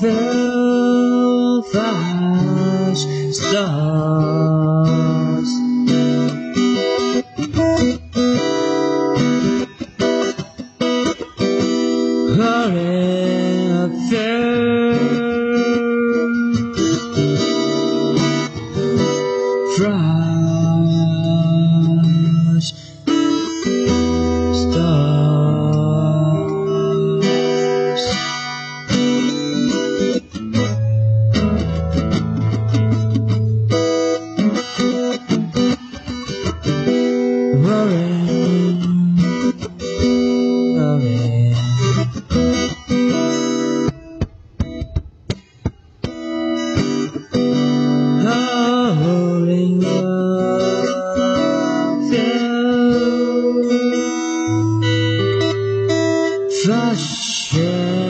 velvet stars. Hurry. 这些。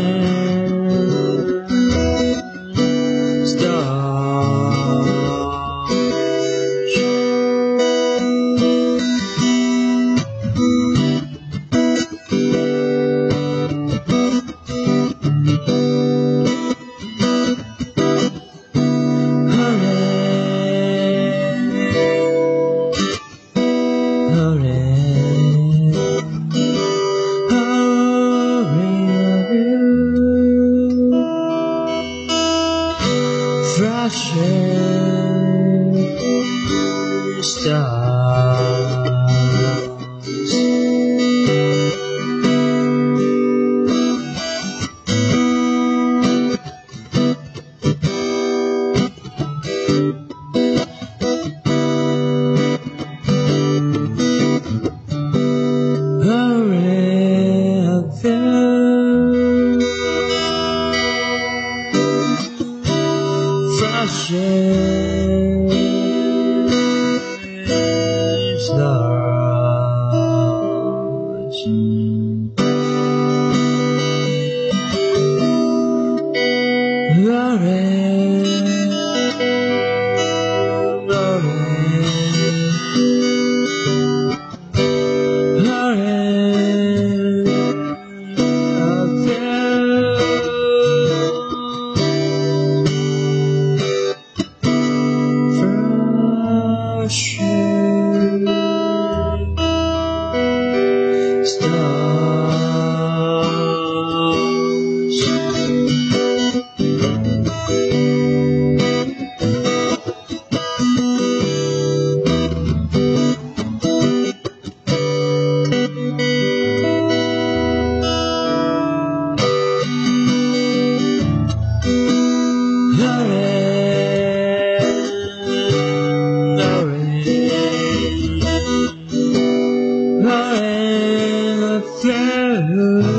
Flashing stars. 心。邪。